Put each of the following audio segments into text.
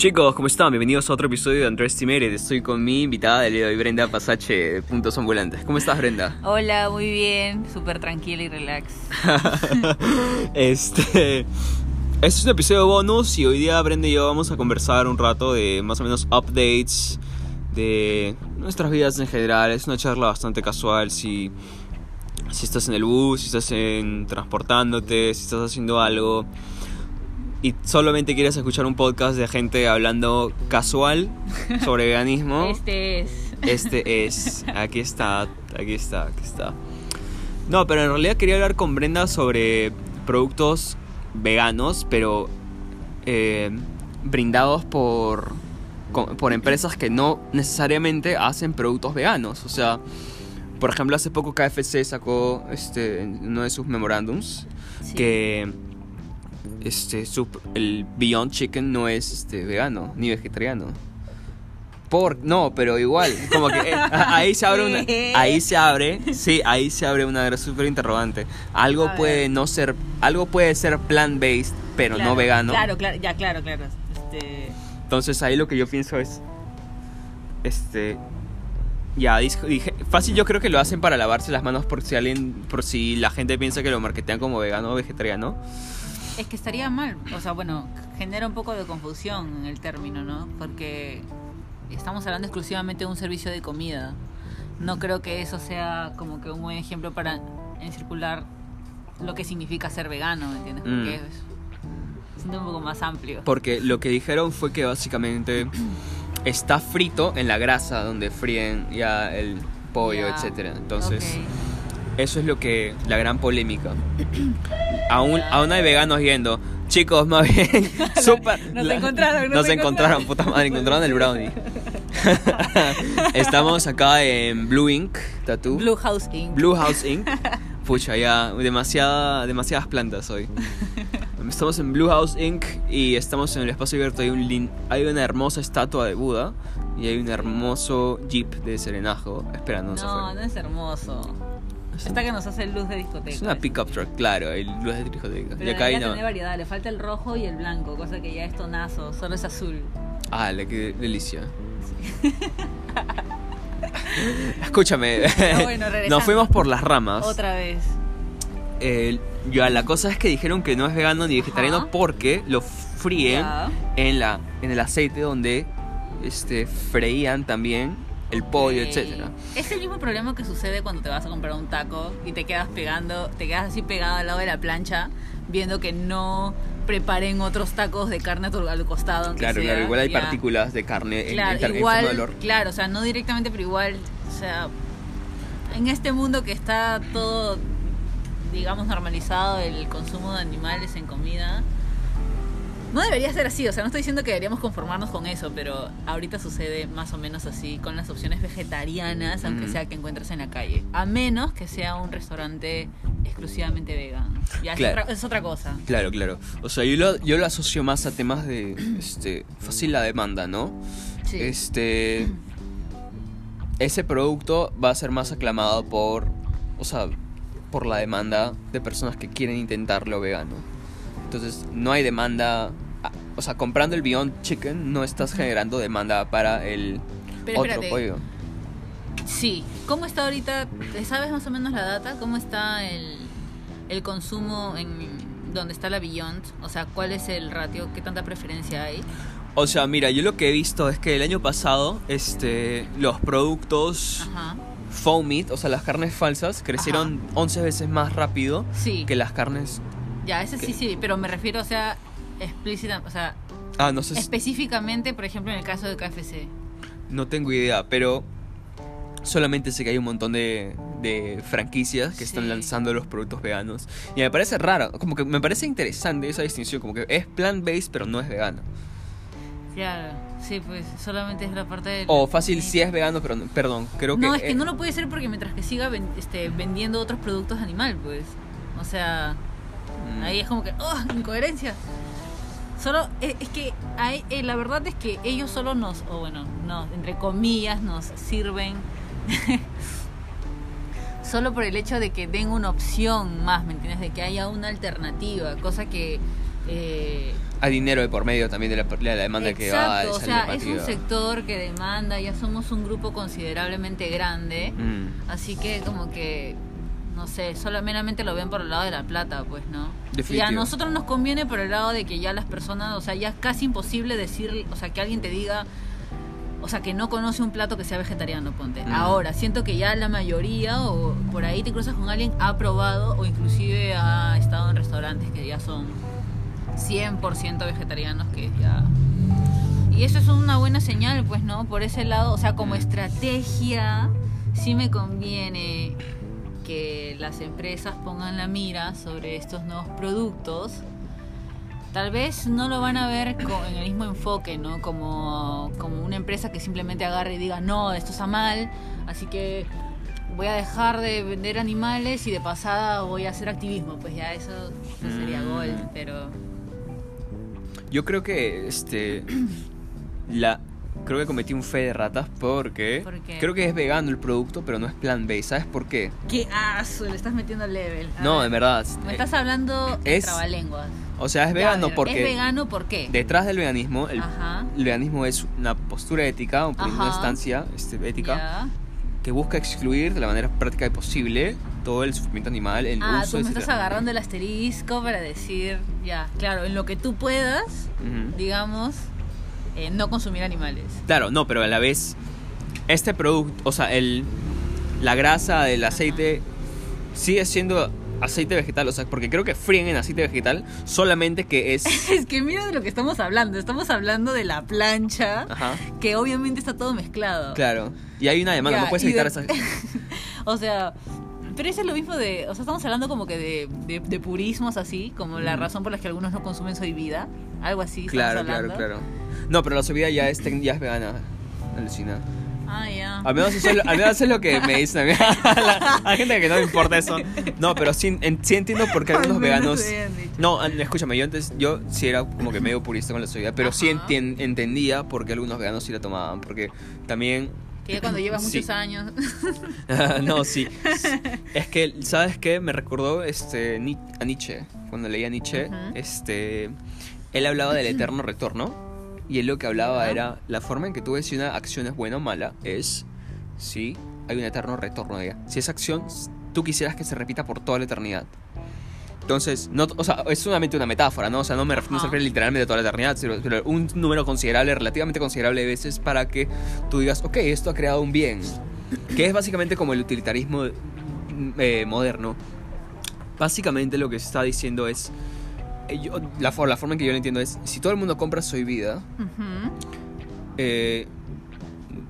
Chicos, ¿cómo están? Bienvenidos a otro episodio de Underestimated. Estoy con mi invitada de hoy, Brenda Pasache de Puntos Ambulantes. ¿Cómo estás, Brenda? Hola, muy bien, súper tranquila y relax. este. Este es un episodio bonus y hoy día Brenda y yo vamos a conversar un rato de más o menos updates de nuestras vidas en general. Es una charla bastante casual. Si, si estás en el bus, si estás en, transportándote, si estás haciendo algo y solamente quieres escuchar un podcast de gente hablando casual sobre veganismo, Este es. este es. Aquí está, aquí está, aquí está. No, pero en realidad quería hablar con Brenda sobre productos veganos, pero eh, brindados por, por empresas que no necesariamente hacen productos veganos. O sea, por ejemplo, hace poco KFC sacó este, uno de sus memorándums Sí. que este, su- el Beyond Chicken no es este, vegano ni vegetariano. Por, no, pero igual, como que eh, ahí se abre una, ahí se abre, sí, ahí se abre una súper interrogante. Algo A puede ver. no ser, algo puede ser plant based, pero Claro, no vegano. Claro, claro, ya, claro, claro. Este, Entonces ahí lo que yo pienso es, este, ya dije, fácil yo creo que lo hacen para lavarse las manos por si alguien, por si la gente piensa que lo marketean como vegano o vegetariano. Es que estaría mal. O sea, bueno, genera un poco de confusión en el término, ¿no? Porque estamos hablando exclusivamente de un servicio de comida. No creo que eso sea como que un buen ejemplo para encircular lo que significa ser vegano, ¿me entiendes? Mm. Porque es, siento un poco más amplio. Porque lo que dijeron fue que básicamente está frito en la grasa donde fríen ya el pollo, Ya, etcétera. Entonces. Eso es lo que la gran polémica. aún, aún hay veganos yendo. Chicos, más bien, súper- Nos la- encontraron, nos nos encontraron, encontraron. puta madre, encontraron el brownie. Estamos acá en Blue Ink Tattoo. Blue House Inc. Blue House Inc. Pucha, ya, demasiada, demasiadas plantas hoy. Estamos en Blue House Inc. y estamos en el espacio abierto. Hay, un hay una hermosa estatua de Buda y hay un hermoso jeep de serenajo esperándonos No, afuera. no es hermoso. Está que nos hace luz de discoteca. Es una pickup truck, claro, hay luz de discoteca. Pero Y acá hay una. tener variedad, le falta el rojo y el blanco, cosa que ya es tonazo, solo es azul. Ah, la que delicia. Escúchame, Ah, bueno, nos fuimos por las ramas. Otra vez. Eh, ya, la cosa es que dijeron que no es vegano ni vegetariano Ajá. porque lo fríen Ya. en la en el aceite donde este freían también el pollo, etcétera. Es el mismo problema que sucede cuando te vas a comprar un taco y te quedas pegando, te quedas así pegado al lado de la plancha, viendo que no preparen otros tacos de carne a tu- al costado. Claro, sea, claro, igual hay ya. partículas de carne en, Claro, en en igual, olor. claro, o sea, no directamente, pero igual, o sea, en este mundo que está todo, digamos, normalizado el consumo de animales en comida, no debería ser así, o sea, no estoy diciendo que deberíamos conformarnos con eso, pero ahorita sucede más o menos así con las opciones vegetarianas, aunque Mm. sea que encuentres en la calle, a menos que sea un restaurante exclusivamente vegano. Ya Claro. es, otra, es otra cosa. Claro, claro. O sea, yo lo, yo lo asocio más a temas de este fácil la demanda, ¿no? Sí. Este ese producto va a ser más aclamado por o sea, por la demanda de personas que quieren intentarlo vegano. Entonces, no hay demanda, ah, o sea, comprando el Beyond Chicken no estás generando demanda para el Pero otro espérate. pollo. Sí. ¿Cómo está ahorita? ¿Sabes más o menos la data? ¿Cómo está el, el consumo en donde está la Beyond? O sea, ¿cuál es el ratio? ¿Qué tanta preferencia hay? O sea, mira, yo lo que he visto es que el año pasado este los productos Ajá. faux meat, o sea, las carnes falsas crecieron 11 veces más rápido Sí. que las carnes Ya, ese sí, ¿Qué? sí, pero me refiero, o sea, explícita, o sea, Ah, no sé, si- específicamente, por ejemplo, en el caso de KFC. no tengo idea, pero solamente sé que hay un montón de, de franquicias que están lanzando los productos veganos. Y me parece raro, como que me parece interesante esa distinción, como que es plant-based pero no es vegano. Claro, sí, pues solamente es la parte del... O fácil, sí es vegano, pero no, perdón, creo que... No, es que eh, no lo puede ser porque mientras que siga ven- este, vendiendo otros productos animal, pues. O sea, mm, Ahí es como que, ¡oh! Incoherencia. Solo, es, es que hay, eh, la verdad es que ellos solo nos, o bueno, no, entre comillas, nos sirven solo por el hecho de que den una opción más, ¿me entiendes? De que haya una alternativa, cosa que eh, hay dinero de por medio también de la, de la demanda que va a o sea, es un sector que demanda, ya somos un grupo considerablemente grande, Mm, así que como que, no sé, solo meramente lo ven por el lado de la plata, pues, ¿no? Y a Definitivo. nosotros nos conviene por el lado de que ya las personas, o sea, ya es casi imposible decir, o sea, que alguien te diga, o sea, que no conoce un plato que sea vegetariano, ponte. Mm. Ahora, siento que ya la mayoría, o por ahí te cruzas con alguien, ha probado o inclusive ha estado en restaurantes que ya son 100% vegetarianos, que ya... Y eso es una buena señal, pues, ¿no? Por ese lado, o sea, como estrategia, sí me conviene que las empresas pongan la mira sobre estos nuevos productos. Tal vez no lo van a ver co- en el mismo enfoque, ¿no? Como, como una empresa que simplemente agarre y diga, no, esto está mal, así que voy a dejar de vender animales y de pasada voy a hacer activismo. Pues ya eso, eso sería Mm. gol, pero... Yo creo que este la creo que cometí un fe de ratas porque ¿Por qué? creo que es vegano el producto, pero no es plan B. ¿Sabes por qué? ¡Qué aso! Le estás metiendo level. A No, ver, de verdad. Me eh, estás hablando es- en trabalenguas. O sea, es vegano ver, porque ¿Es vegano por qué? detrás del veganismo, el, el veganismo es una postura ética, una Ajá. instancia este, ética que busca excluir de la manera práctica y posible todo el sufrimiento animal, el Ah, uso tú me etcétera. estás agarrando el asterisco para decir, ya, claro, en lo que tú puedas, Ujú. digamos, eh, no consumir animales. Claro, no, pero a la vez este producto, o sea, el la grasa del aceite sigue siendo aceite vegetal, o sea, porque creo que fríen en aceite vegetal solamente que es Es que mira de lo que estamos hablando. Estamos hablando de la plancha, Ajá. que obviamente está todo mezclado. Claro. Y hay una demanda, Ya, no puedes y de- evitar esa O sea, pero eso es lo mismo de. O sea, estamos hablando como que de, de, de purismos así, como la razón por la que algunos no consumen soy vida. Algo así. Claro, claro, claro. No, pero la subida ya es, ya es vegana. Alucina. Ah, ya. Al menos, eso es lo, al menos eso es lo que me dicen a mí. La- Hay gente que no le importa eso. No, pero sí, en- sí entiendo por qué algunos veganos. me. No, escúchame, yo antes, yo sí era como que medio purista con la soya, pero sí Ajá. entien- entendía por qué algunos veganos sí la tomaban, porque también Que ya cuando llevas Sí. muchos años. no, sí. Es que, ¿sabes qué? Me recordó este, a Nietzsche. Cuando leía Nietzsche, Ujú. este, él hablaba del eterno retorno. Y él lo que hablaba era la forma en que tú ves si una acción es buena o mala es si hay un eterno retorno de ella. Si esa acción tú quisieras que se repita por toda la eternidad. Entonces, no, o sea, es solamente una metáfora, ¿no? O sea, no me refiero, no se refiere literalmente a toda la eternidad, sino- pero un número considerable, relativamente considerable de veces para que tú digas, ok, esto ha creado un bien. Que es básicamente como el utilitarismo eh, moderno. Básicamente lo que se está diciendo es, eh, yo- la, la forma en que yo lo entiendo es, si todo el mundo compra Soy Vida, Ujú. eh,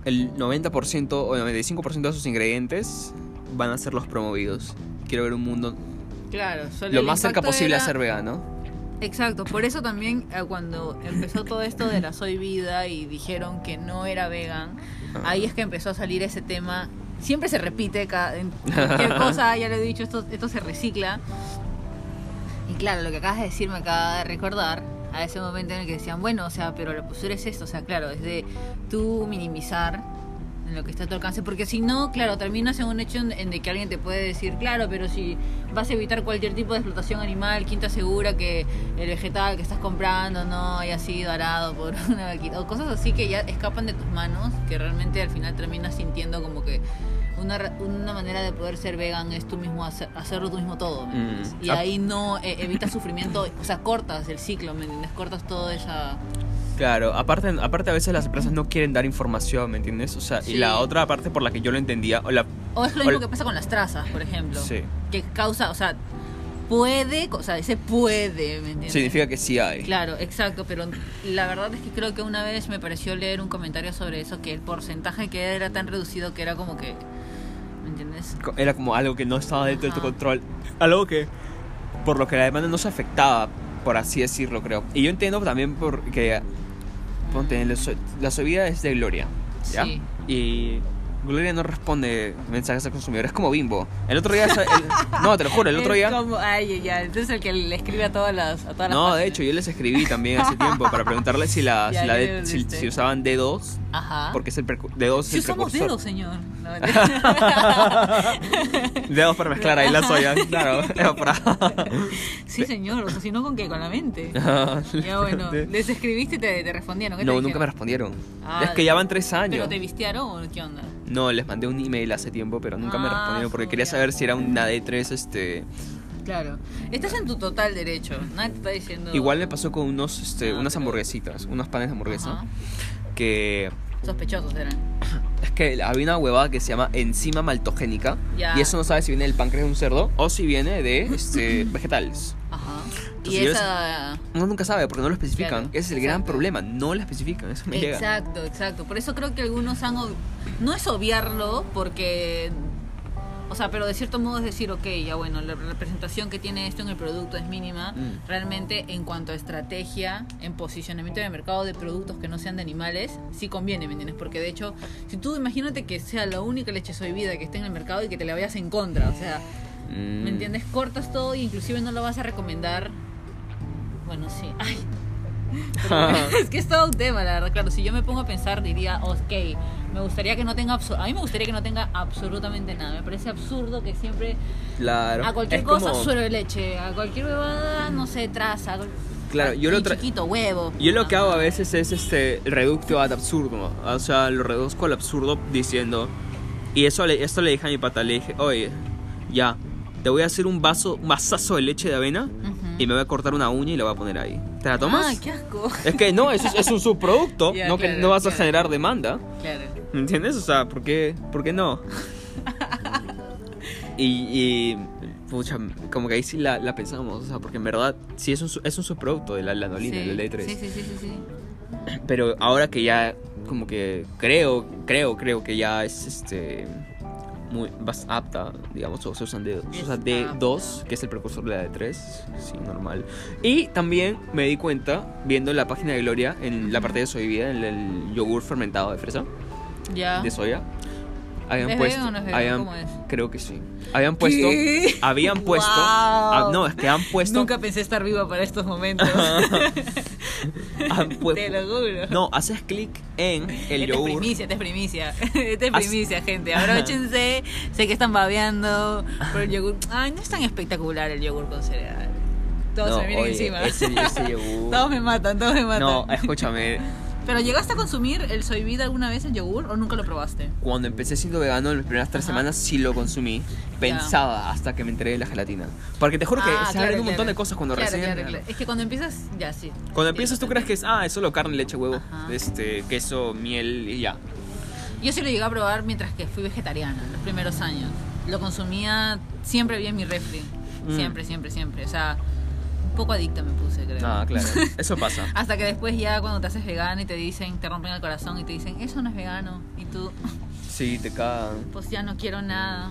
el 90% o el 95% de sus ingredientes van a ser los promovidos. Quiero ver un mundo Claro, solo lo más cerca posible a ser vegano. Exacto, por eso también eh, cuando empezó todo esto de la soy vida y dijeron que no era vegan, Ah. ahí es que empezó a salir ese tema. Siempre se repite cada, en cualquier cosa, ya lo he dicho, esto, esto se recicla. Y claro, lo que acabas de decir me acaba de recordar a ese momento en el que decían, bueno, o sea, pero la postura es esto, o sea, claro, es de tú minimizar en lo que está a tu alcance, porque si no, claro, terminas en un hecho en, en de que alguien te puede decir, claro, pero si vas a evitar cualquier tipo de explotación animal, ¿quién te asegura que el vegetal que estás comprando no haya sido arado por una vaquita? O cosas así que ya escapan de tus manos, que realmente al final terminas sintiendo como que una, una manera de poder ser vegan es tú mismo hacer, hacerlo tú mismo todo, ¿me Mm. entiendes? Y Ah. ahí no eh, evitas sufrimiento, o sea, cortas el ciclo, ¿me entiendes? Cortas toda esa... Claro, aparte, aparte a veces las empresas no quieren dar información, ¿me entiendes? O sea, Sí. y la otra parte por la que yo lo entendía, o la, O es lo O mismo que pasa con las trazas, por ejemplo. Sí. Que causa, o sea, puede, o sea, ese puede, ¿me entiendes? significa que sí hay. Claro, exacto, pero la verdad es que creo que una vez me pareció leer un comentario sobre eso, que el porcentaje que era tan reducido que era como que, ¿me entiendes? Era como algo que no estaba dentro de tu control. Algo que, por lo que la demanda no se afectaba, por así decirlo, creo. Y yo entiendo también porque, ponte, la, subida es de Gloria, ¿ya? Sí. Y Gloria no responde mensajes al consumidor, es como Bimbo. El otro día, el- no, te lo juro, el otro Es día... como- ay, ya, entonces el que le escribe a todas las, a todas las No, de hecho, yo les escribí también hace tiempo para preguntarles si, la, si, si usaban D2, Ajá. porque es el precu- D2 es Si el usamos dedos, señor. No. Dedos para mezclar ahí la soya, claro. era para- sí, señor. O sea, si no, ¿con qué? Con la mente. Ya bueno, les escribiste y te, te respondieron. ¿qué te No, nunca me respondieron. Ah, es que ya van tres ¿Pero años. te vistearon o qué onda? No, les mandé un email hace tiempo, pero nunca me Ah, respondieron porque quería saber si era una D3, este... Claro. Estás en tu total derecho. Nadie te está diciendo. Igual me pasó con unos, este, Ah, unas pero- hamburguesitas, unos panes de hamburguesa, Ajá. Que... Sospechosos eran. Es que había una huevada que se llama enzima maltogénica Ya. y eso no sabe si viene del páncreas de un cerdo o si viene de este, vegetales. Ajá. Entonces y esa. Uno nunca sabe porque no lo especifican. Claro, Ese es el gran problema, no lo especifican, eso me llega. Exacto, exacto. Por eso creo que algunos han. ob- No es obviarlo, porque. O sea, pero de cierto modo es decir, ok, ya bueno, la representación que tiene esto en el producto es mínima. Mm. Realmente, en cuanto a estrategia, en posicionamiento de mercado de productos que no sean de animales, sí conviene, ¿me entiendes? Porque de hecho, si tú imagínate que sea la única leche soy vida que esté en el mercado y que te la vayas en contra, o sea, Mm. ¿Me entiendes? Cortas todo y inclusive no lo vas a recomendar. Bueno, sí. Ay. Pero es que es todo un tema, la verdad. Claro, si yo me pongo a pensar, diría, ok, me gustaría que no tenga. A mí me gustaría que no tenga absolutamente nada. Me parece absurdo que siempre. Claro. A cualquier es cosa, como- suero de leche. A cualquier bebada, no sé, traza. Claro, yo lo tra- chiquito, huevo. Yo lo que hago a veces es este reductio ad absurdo. O sea, lo reduzco al absurdo diciendo. Y eso le, esto le dije a mi pata, le dije, oye, ya, te voy a hacer un vaso, un vasazo de leche de avena Ujú. y me voy a cortar una uña y la voy a poner ahí. ¿Te la tomas? Ay, qué asco. Es que no, eso es, es un subproducto, Ya, no que claro, no vas a claro. generar demanda. Claro. ¿Me entiendes? O sea, ¿por qué, por qué no? y, y, pucha, como que ahí sí la, la pensamos, o sea, porque en verdad sí es un, es un subproducto de la lanolina, Sí, del D3. sí, sí, sí, sí, sí. Pero ahora que ya, como que creo, creo, creo que ya es este muy más apta, digamos, o se usan D, se usa Es D2, que es el precursor de la D3, sí, normal. Y también me di cuenta, viendo la página de Gloria, en la parte de soy vida, en el yogur fermentado de fresa, Ya. de soya, habían ¿Es puesto, vegano o no es vegano? habían- ¿Cómo es? creo que sí, habían puesto, ¿Qué? habían puesto, Wow. ah, no, es que han puesto, Nunca pensé estar viva para estos momentos. han pu- Te lo juro. no, haces clic en el esta es yogur. primicia, esta es primicia. Esta es Haz- primicia, gente. Abróchense. sé que están babeando. Pero el yogur. Ay, no es tan espectacular el yogur con cereal. Todos No, se me vienen oye, encima. ese- ese yogur. todos me matan, todos me matan. No, escúchame. Pero ¿llegaste a consumir el soy vida alguna vez el yogur o nunca lo probaste? Cuando empecé siendo vegano, en las primeras tres Ajá. semanas sí lo consumí. Pensaba hasta que me de la gelatina. Porque te juro que Ah, se claro, abren un montón claro. de cosas cuando Claro, recién. Es que cuando empiezas, ya sí. Cuando empiezas tú crees que es, ah, es solo carne, leche, huevo, Ajá. este, queso, miel y ya. Yo sí lo llegué a probar mientras que fui vegetariana, los primeros años. Lo consumía siempre bien mi refri. Mm. Siempre, siempre, siempre. O sea, un poco adicta me puse, creo. Ah, claro. Eso pasa. Hasta que después ya cuando te haces vegano y te dicen, te rompen el corazón y te dicen, eso no es vegano. Y tú, Sí, te cagan. pues ya no quiero nada.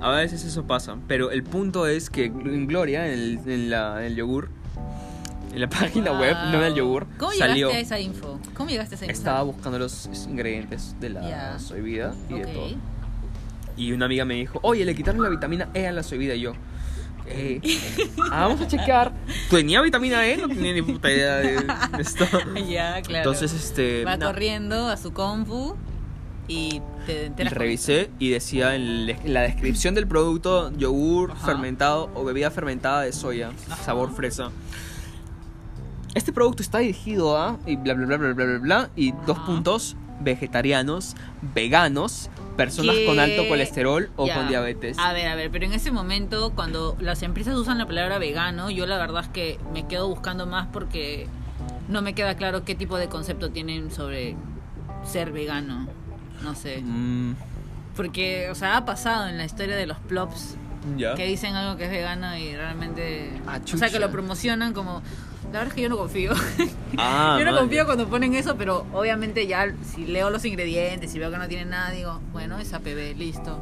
A veces eso pasa. Pero el punto es que en Gloria, en el, en la, en el yogur, en la página web, no en el yogur, ¿Cómo salió. llegaste a esa info? ¿Cómo llegaste a esa info? Estaba buscando los ingredientes de la Ya. soy vida y de Ok. todo. Y una amiga me dijo, oye, le quitaron la vitamina E a la soy vida. Y yo, eh, ah, vamos a checar. ¿Tenía vitamina E? No tenía ni puta idea de esto. Ya, claro. Entonces, este. Va corriendo a su confu y te con revisé y decía en la descripción del producto yogur Ajá. fermentado o bebida fermentada de soya, Ajá. sabor fresa. Este producto está dirigido a y bla bla bla bla bla bla bla y dos puntos vegetarianos, veganos, personas con alto colesterol o Ya. con diabetes. A ver, a ver, pero en ese momento, cuando las empresas usan la palabra vegano, yo la verdad es que me quedo buscando más porque no me queda claro qué tipo de concepto tienen sobre ser vegano. No sé. Mm, Porque, o sea, ha pasado en la historia de los plops que dicen algo que es vegano y realmente. Ah, o sea, que lo promocionan como. La verdad es que yo no confío. Ah, yo no man. confío cuando ponen eso, pero obviamente ya si leo los ingredientes y veo que no tiene nada, digo, bueno, es APB, listo.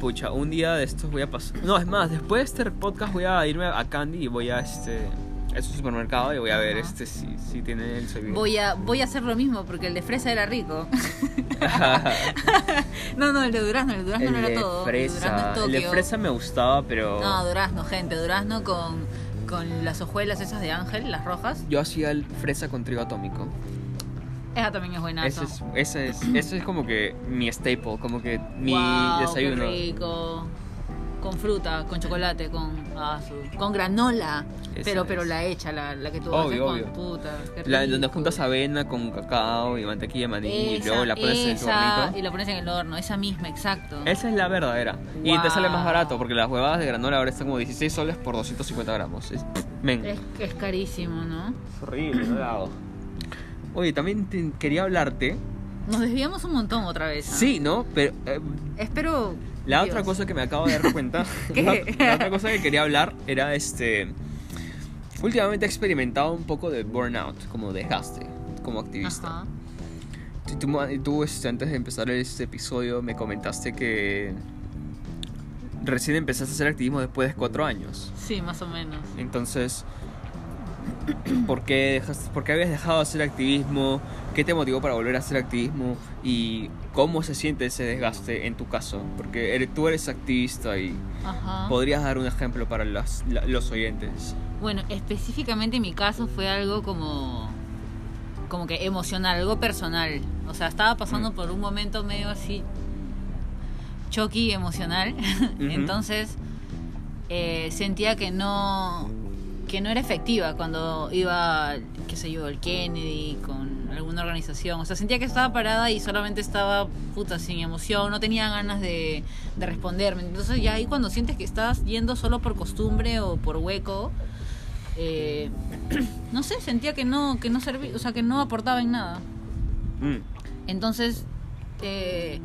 Pucha, un día de estos voy a pasar. No, es más, después de este podcast voy a irme a Candy y voy a este es un supermercado y voy a ver este si, si tiene el soybean. Voy a, voy a hacer lo mismo porque el de fresa era rico. no, no, el de durazno, el de durazno el no era de todo. El de es El de fresa me gustaba, pero No, durazno, gente, durazno con, con las hojuelas esas de ángel, las rojas. yo hacía el fresa con trigo atómico. Esa también es buena. Ese es, ese es, ese es como que mi staple, como que mi Wow, desayuno. Qué rico. Con fruta, con chocolate, con ah, su- con granola. Esa pero pero la hecha, la, la que tú Obvio, haces obvio. con puta. qué La, donde juntas avena con cacao y mantequilla de maní y luego la pones en el y la pones en el horno, esa misma, exacto. Esa es la verdadera. Y te sale más barato porque las huevadas de granola ahora están como 16 soles por 250 gramos. Es, men, Es, es carísimo, ¿no? es horrible, no lo hago. Oye, también te- quería hablarte. Nos desviamos un montón otra vez. ¿ah? Sí, ¿no? Pero eh, Espero. la Dios. otra cosa que me acabo de dar cuenta. ¿Qué? La, la otra cosa que quería hablar era este. Últimamente he experimentado un poco de burnout, como desgaste, como activista. Ajá. Tú, tú, tú, este, antes de empezar este episodio me comentaste que recién empezaste a hacer activismo después de cuatro años. Sí, más o menos. Entonces, ¿por qué, dejaste, ¿por qué habías dejado de hacer activismo? ¿Qué te motivó para volver a hacer activismo? ¿Y cómo se siente ese desgaste en tu caso? Porque eres- tú eres activista y Ajá. podrías dar un ejemplo para la- los oyentes. Bueno, específicamente en mi caso fue algo como como que emocional, algo personal. O sea, estaba pasando Mm. por un momento medio así choqui emocional. Entonces eh, sentía que no que no era efectiva cuando iba, qué sé yo, el Kennedy con alguna organización. O sea, sentía que estaba parada y solamente estaba puta sin emoción, no tenía ganas de, de responderme. Entonces ya ahí cuando sientes que estás yendo solo por costumbre o por hueco, eh, no sé, sentía que no, que no servía, o sea, que no aportaba en nada. Mm. Entonces, eh,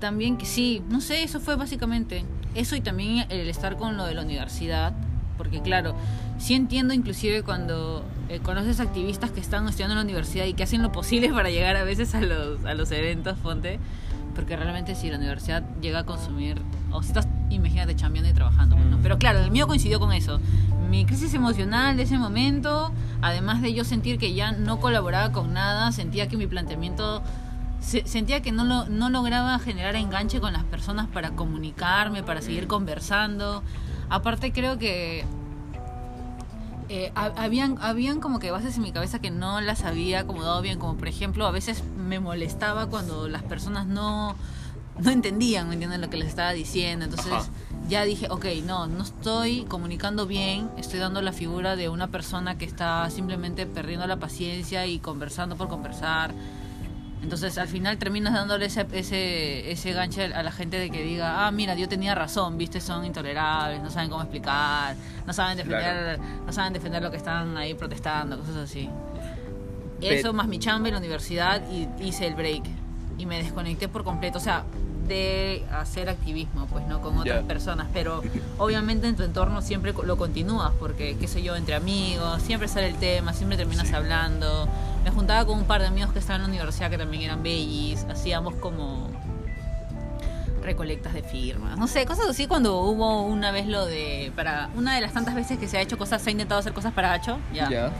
también que sí, no sé, eso fue básicamente. Eso y también el estar con lo de la universidad, porque claro, sí entiendo inclusive cuando eh, conoces activistas que están estudiando en la universidad y que hacen lo posible para llegar a veces a los, a los eventos, ponte, porque realmente si la universidad llega a consumir, o si estás, imagínate, chambeando y trabajando, ¿no? Pero claro, el mío coincidió con eso. Mi crisis emocional de ese momento, además de yo sentir que ya no colaboraba con nada, sentía que mi planteamiento se- sentía que no, lo, no lograba generar enganche con las personas para comunicarme, para seguir conversando. Aparte creo que eh, ha- habían, habían como que bases en mi cabeza que no las había acomodado bien, como por ejemplo a veces me molestaba cuando las personas no, no entendían, ¿me entienden lo que les estaba diciendo? Entonces Ajá. ya dije, ok, no, no estoy comunicando bien, estoy dando la figura de una persona que está simplemente perdiendo la paciencia y conversando por conversar. Entonces al final terminas dándole ese, ese, ese ganche a la gente de que diga, ah, mira, yo tenía razón, viste, son intolerables, no saben cómo explicar, no saben defender, no saben defender lo que están ahí protestando, cosas así. Pe- Eso más mi chamba en la universidad y hice el break y me desconecté por completo, o sea, de hacer activismo, pues no con otras personas, pero obviamente en tu entorno siempre lo continúas porque qué sé yo, entre amigos, siempre sale el tema, siempre terminas Sí. hablando. Me juntaba con un par de amigos que estaban en la universidad que también eran bellis, hacíamos como recolectas de firmas, no sé, cosas así cuando hubo una vez lo de para una de las tantas veces que se ha hecho cosas, se ha intentado hacer cosas para Hacho, ya Ya.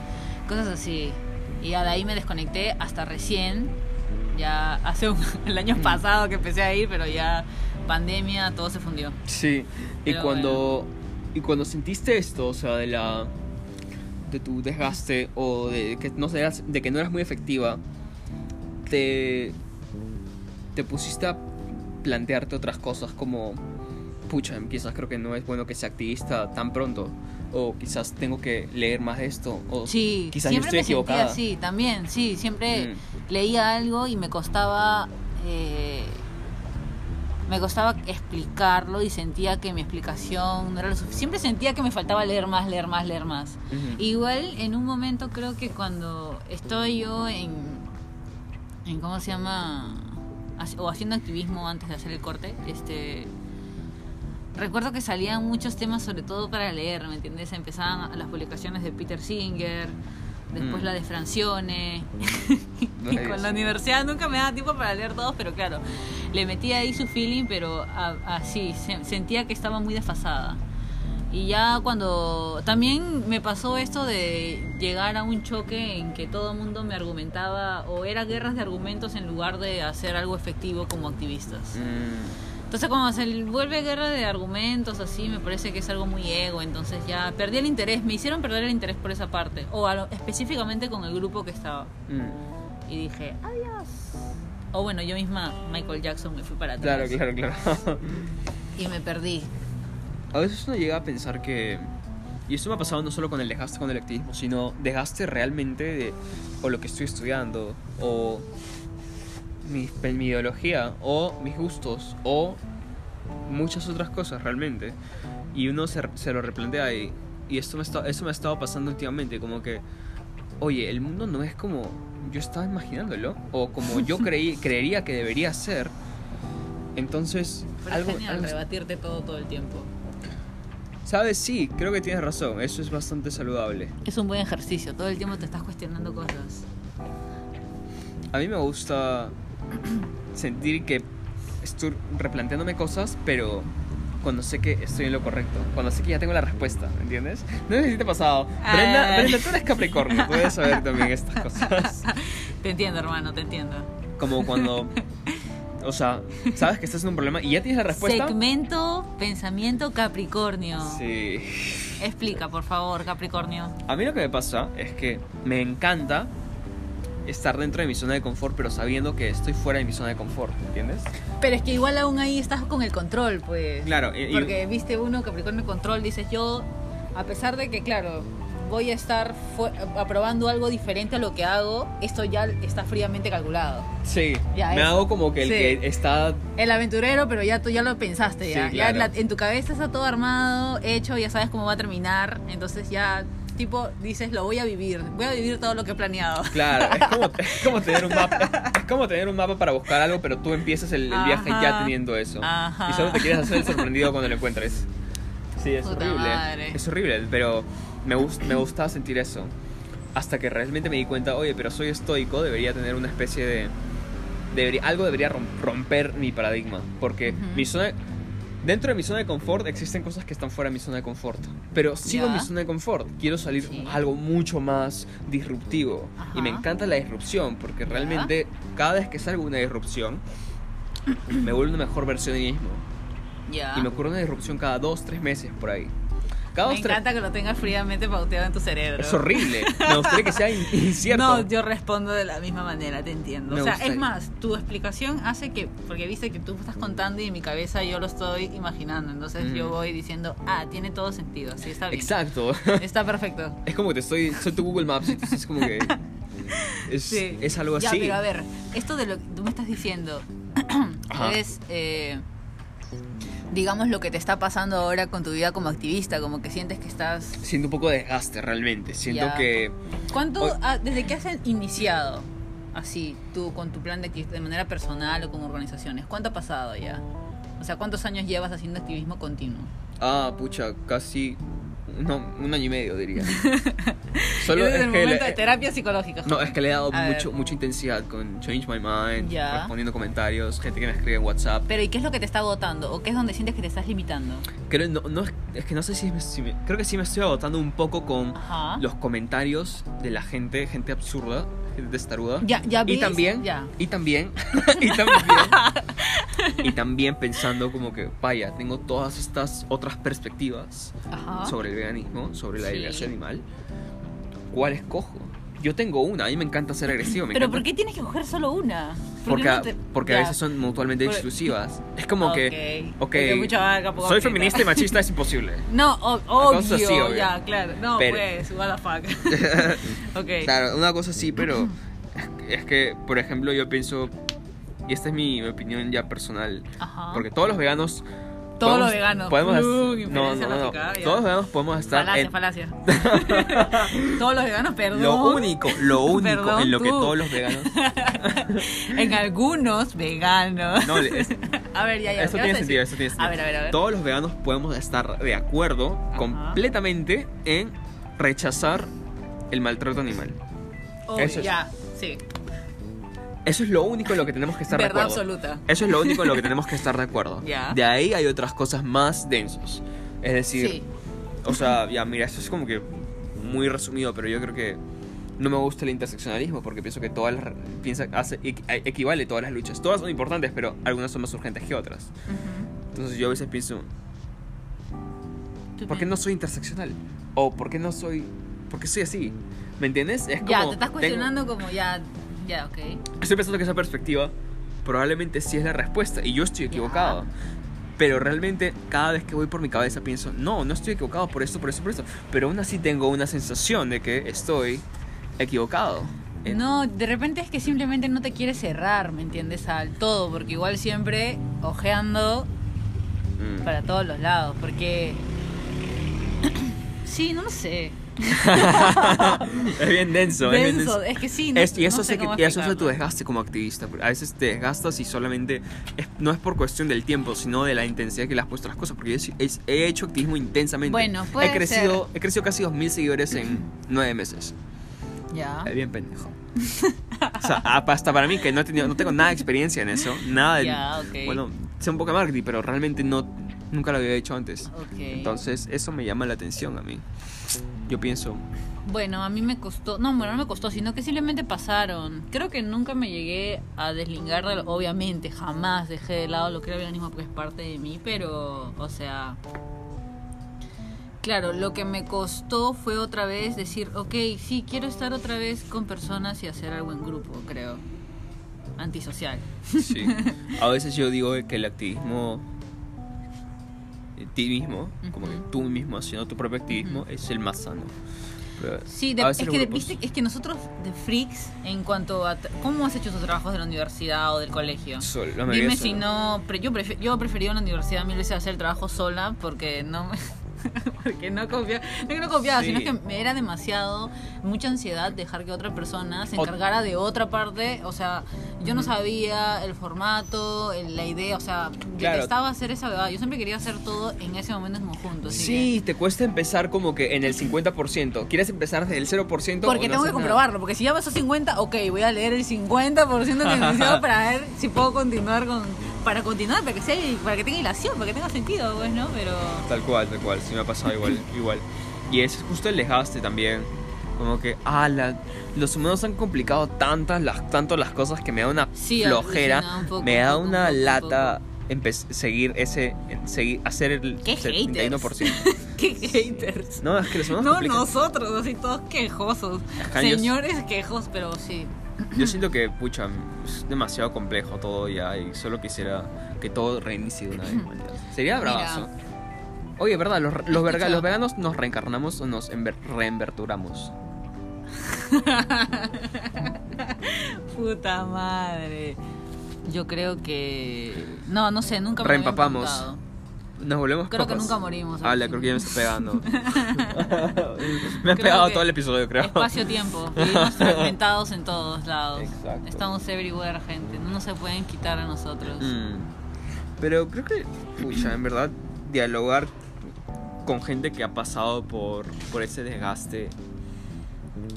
cosas así. Y ya de ahí me desconecté hasta recién, ya hace un, el año Mm. pasado que empecé a ir, pero ya pandemia, todo se fundió. Sí, y Pero cuando y cuando sentiste esto, o sea, de la de tu desgaste o de que no seas, de que no eras muy efectiva, te te pusiste a plantearte otras cosas como pucha, quizás creo que no es bueno que sea activista tan pronto o quizás tengo que leer más de esto o Sí, quizás yo estoy equivocada. sentía así, también, sí, siempre Mm. leía algo y me costaba eh, me costaba explicarlo y sentía que mi explicación no era lo suficiente. Siempre sentía que me faltaba leer más, leer más, leer más. Igual en un momento creo que cuando estoy yo en, en ¿cómo se llama? O haciendo activismo antes de hacer el corte, este recuerdo que salían muchos temas sobre todo para leer, ¿me entiendes? Empezaban las publicaciones de Peter Singer, después Mm. la de Francione. y con la universidad nunca me daba tiempo para leer todos, pero claro, le metí ahí su feeling, pero así, se- sentía que estaba muy desfasada. Y ya cuando... También me pasó esto de llegar a un choque en que todo el mundo me argumentaba o era guerras de argumentos en lugar de hacer algo efectivo como activistas. Mm, Entonces cuando se vuelve guerra de argumentos así, me parece que es algo muy ego, entonces ya perdí el interés, me hicieron perder el interés por esa parte, o a lo- específicamente con el grupo que estaba. mm. Y dije, adiós. O bueno, yo misma, Michael Jackson, me fui para Claro, atrás. claro, claro. Y me perdí. A veces uno llega a pensar que. Y esto me ha pasado no solo con el desgaste con el activismo, sino desgaste realmente de. O lo que estoy estudiando, o. Mi, mi ideología, o mis gustos, o. Muchas otras cosas realmente. Y uno se, se lo replantea y. Y esto me, está, eso me ha estado pasando últimamente, como que. Oye, el mundo no es como yo estaba imaginándolo, o como yo creí, creería que debería ser. Entonces, Pero algo, es genial algo- rebatirte todo todo el tiempo. ¿Sabes? Sí, creo que tienes razón. Eso es bastante saludable. Es un buen ejercicio, todo el tiempo te estás cuestionando cosas. A mí me gusta sentir que estoy replanteándome cosas, pero cuando sé que estoy en lo correcto. Cuando sé que ya tengo la respuesta, ¿entiendes? No sé si te ha pasado. Brenda. Brenda, tú eres Capricornio. Puedes saber también estas cosas. Te entiendo, hermano, te entiendo. Como cuando... O sea, sabes que estás en un problema y ya tienes la respuesta. Segmento Pensamiento Capricornio. Sí. Explica, por favor, Capricornio. A mí lo que me pasa es que me encanta estar dentro de mi zona de confort, pero sabiendo que estoy fuera de mi zona de confort, ¿entiendes? Pero es que igual aún ahí estás con el control, pues. Claro, y- y- Porque viste uno, Capricornio control, dices yo, a pesar de que, claro, voy a estar aprobando algo diferente a lo que hago, esto ya está fríamente calculado. Sí, Ya, me eso. hago como que el Sí. que está... El aventurero, pero ya tú ya lo pensaste, Sí, ya. Ya en, claro. la- en tu cabeza está todo armado, hecho, ya sabes cómo va a terminar, entonces ya, tipo, dices, lo voy a vivir, voy a vivir todo lo que he planeado. Claro, es como, es como tener un mapa, es como tener un mapa para buscar algo, pero tú empiezas el, el viaje ya Ajá. teniendo eso. Ajá. Y solo te quieres hacer el sorprendido cuando lo encuentres. Sí, es Puta horrible. madre. Es horrible, pero me, gust, me gusta sentir eso. Hasta que realmente me di cuenta, oye, pero soy estoico, debería tener una especie de... Debería, algo debería rom- romper mi paradigma. Porque Ujú. mi zona... Dentro de mi zona de confort existen cosas que están fuera de mi zona de confort. Pero sigo en mi zona de confort. Quiero salir Sí. algo mucho más disruptivo. Y me encanta la disrupción. Porque realmente cada vez que salgo una disrupción, me vuelvo una mejor versión de mí mismo. Y me ocurre una disrupción cada dos, tres meses por ahí. Me encanta que lo tengas fríamente pauteado en tu cerebro. Es horrible. Me gustaría que sea in- incierto. No, yo respondo de la misma manera, te entiendo. Me o sea, gustaría. es más, tu explicación hace que, porque viste que tú estás contando y en mi cabeza yo lo estoy imaginando, entonces yo voy diciendo, ah, tiene todo sentido, sí, está bien. Exacto. Está perfecto. Es como que te estoy. Soy tu Google Maps. Entonces es como que. Es, Sí. es algo Ya, así. pero a ver, esto de lo que tú me estás diciendo Ajá. es, eh, digamos, lo que te está pasando ahora con tu vida como activista, como que sientes que estás... Siento un poco de desgaste realmente. Siento Ya. que. ¿Cuánto, O- ah, desde que has iniciado así, tú con tu plan de de manera personal o con organizaciones, cuánto ha pasado ya? O sea, ¿cuántos años llevas haciendo activismo continuo? Ah, pucha, casi. No, un año y medio diría. Solo es es el que. momento de terapia psicológica. no, es que le he dado A ver. mucho, mucha intensidad con Change My Mind, Ya. respondiendo comentarios, gente que me escribe en WhatsApp. Pero ¿y qué es lo que te está agotando? ¿O qué es donde sientes que te estás limitando? Creo, no, no, es- es que no sé si, me- si me- creo que sí me estoy agotando un poco con Ajá. los comentarios de la gente, gente absurda, testaruda. Ya, ya y ves, también, ya. y también, y también, y también pensando como que, vaya, tengo todas estas otras perspectivas Ajá. sobre el veganismo, sobre la Sí. liberación animal. ¿Cuál escojo? Yo tengo una, a mí me encanta ser agresivo. Me Pero encanta- ¿por qué tienes que coger solo una? ¿Por Porque, qué a, no te- porque a Ya. veces son mutuamente Por- exclusivas. Es como que, Ok. ok, Porque mucha vaca, poca soy feminista y machista, es imposible. No, o- obvio, así, obvio. ya, claro. No, Pero- pues, what the fuck. ok. Claro, una cosa sí, pero es, es que, por ejemplo, yo pienso, y esta es mi opinión ya personal, Ajá. porque todos los veganos... Todos podemos- los veganos. Podemos, no, no, no. Todos los veganos podemos estar Falacia, en... falacia. Todos los veganos, perdón. Lo único, lo único Perdón, en lo que todos los veganos... En algunos veganos. No, es- a ver, ya, ya. ¿qué tiene sentido, esto tiene sentido. A ver, a ver, a ver. Todos los veganos podemos estar de acuerdo completamente en rechazar el maltrato animal. Obvio, eso es. ya, sí. Eso es lo único en lo que tenemos que estar de acuerdo. absoluta. Eso es lo único en lo que tenemos que estar de acuerdo. Ya. De ahí hay otras cosas más densos. Es decir, Sí. O sea, ya, mira, esto es como que muy resumido, pero yo creo que no me gusta el interseccionalismo porque pienso que todas las piensa hace equ- equivale todas las luchas. Todas son importantes, pero algunas son más urgentes que otras. Ujú. Entonces yo a veces pienso, ¿por qué no soy interseccional? O ¿por qué no soy por qué soy así? ¿Me entiendes? Es Ya, como te estás tengo- cuestionando como ya, ya, ok. Estoy pensando que esa perspectiva probablemente sí es la respuesta y yo estoy equivocado. Pero realmente cada vez que voy por mi cabeza pienso, no, no estoy equivocado por esto, por esto, por esto. Pero aún así tengo una sensación de que estoy equivocado. No, de repente es que simplemente no te quieres cerrar, ¿me entiendes? Al todo, porque igual siempre ojeando Mm. para todos los lados, porque... sí, no lo sé. es bien denso, es bien Denso, denso. es que sí, no, Es- y eso, no sé que- eso hace tu explicarlo. desgaste como activista. porque A veces te desgastas y solamente es- no es por cuestión del tiempo, sino de la intensidad que le has puesto a las cosas. Porque yo es- he hecho activismo intensamente. Bueno, puede he crecido, he crecido casi 2.000 seguidores en 9 meses. Ya. Es bien pendejo. o sea, a- hasta para mí que no, he tenido, no tengo nada de experiencia en eso. Nada de, Ya, ok. Bueno, sé un poco de marketing, pero realmente no, nunca lo había hecho antes. Ok. Entonces, eso me llama la atención a mí. Yo pienso, Bueno, a mí me costó, no, bueno, no me costó, sino que simplemente pasaron. Creo que nunca me llegué a deslingar de lo- obviamente, jamás dejé de lado lo que era el veganismo porque es parte de mí, pero, o sea, claro, lo que me costó fue otra vez decir, ok, sí, quiero estar otra vez con personas y hacer algo en grupo, creo, antisocial. sí. A veces yo digo que el activismo, ti mismo, como que tú mismo haciendo tu propio activismo, Ujú. es el más sano. Pero Sí, de- es que, de- grupos- viste, es que nosotros de freaks, en cuanto a... ¿Cómo has hecho tus trabajos de la universidad o del colegio? Sol- la mayoría Dime si no. pre- yo, prefi- yo prefería en la universidad mil veces hacer el trabajo sola porque no me. porque no confiaba. No que no confiaba, Sí. sino que me era demasiado. Mucha ansiedad dejar que otra persona se encargara de otra parte. O sea, yo no sabía el formato, el- la idea. O sea, Claro. detestaba hacer esa verdad. Yo siempre quería hacer todo en ese momento en conjunto. así Sí, te cuesta empezar como que en el 50%. ¿Quieres empezar desde el 0%? que- o Porque no tengo que hacer nada? comprobarlo, porque si ya pasó 50, ok, voy a leer el 50% que necesito para ver si puedo continuar con. Para continuar, para que, sea, para que tenga ilación, para que tenga sentido, pues, ¿no? Pero. Tal cual, tal cual, sí me ha pasado igual, igual. Y ese es justo el desgaste también. Como que, ah, la- los humanos han complicado tantas las, tanto las cosas que me da una Sí, flojera, alucina, un poco, me da una poco, lata seguir ese, seguir, hacer el Qué 71%. ¡Qué haters! No, es que los humanos No, complican. nosotros, así todos quejosos. Señores quejos, pero sí. Yo siento que, pucha, es demasiado complejo todo ya y solo quisiera que todo reinicie de una vez. Sería Mira. bravazo. Oye, ¿verdad? Los, los, verga- los veganos nos reencarnamos o nos enver- reenverturamos. Puta madre. Yo creo que. No, no sé, nunca me Reempapamos. Nos volvemos Creo que papas. nunca morimos. Ah, la creo que ya me está pegando. me ha pegado que todo el episodio, creo. Espacio-tiempo. Vivimos fragmentados en todos lados. Exacto. Estamos everywhere, gente. No se pueden quitar a nosotros. Mm. Pero creo que, pucha, en verdad, dialogar con gente que ha pasado por, por ese desgaste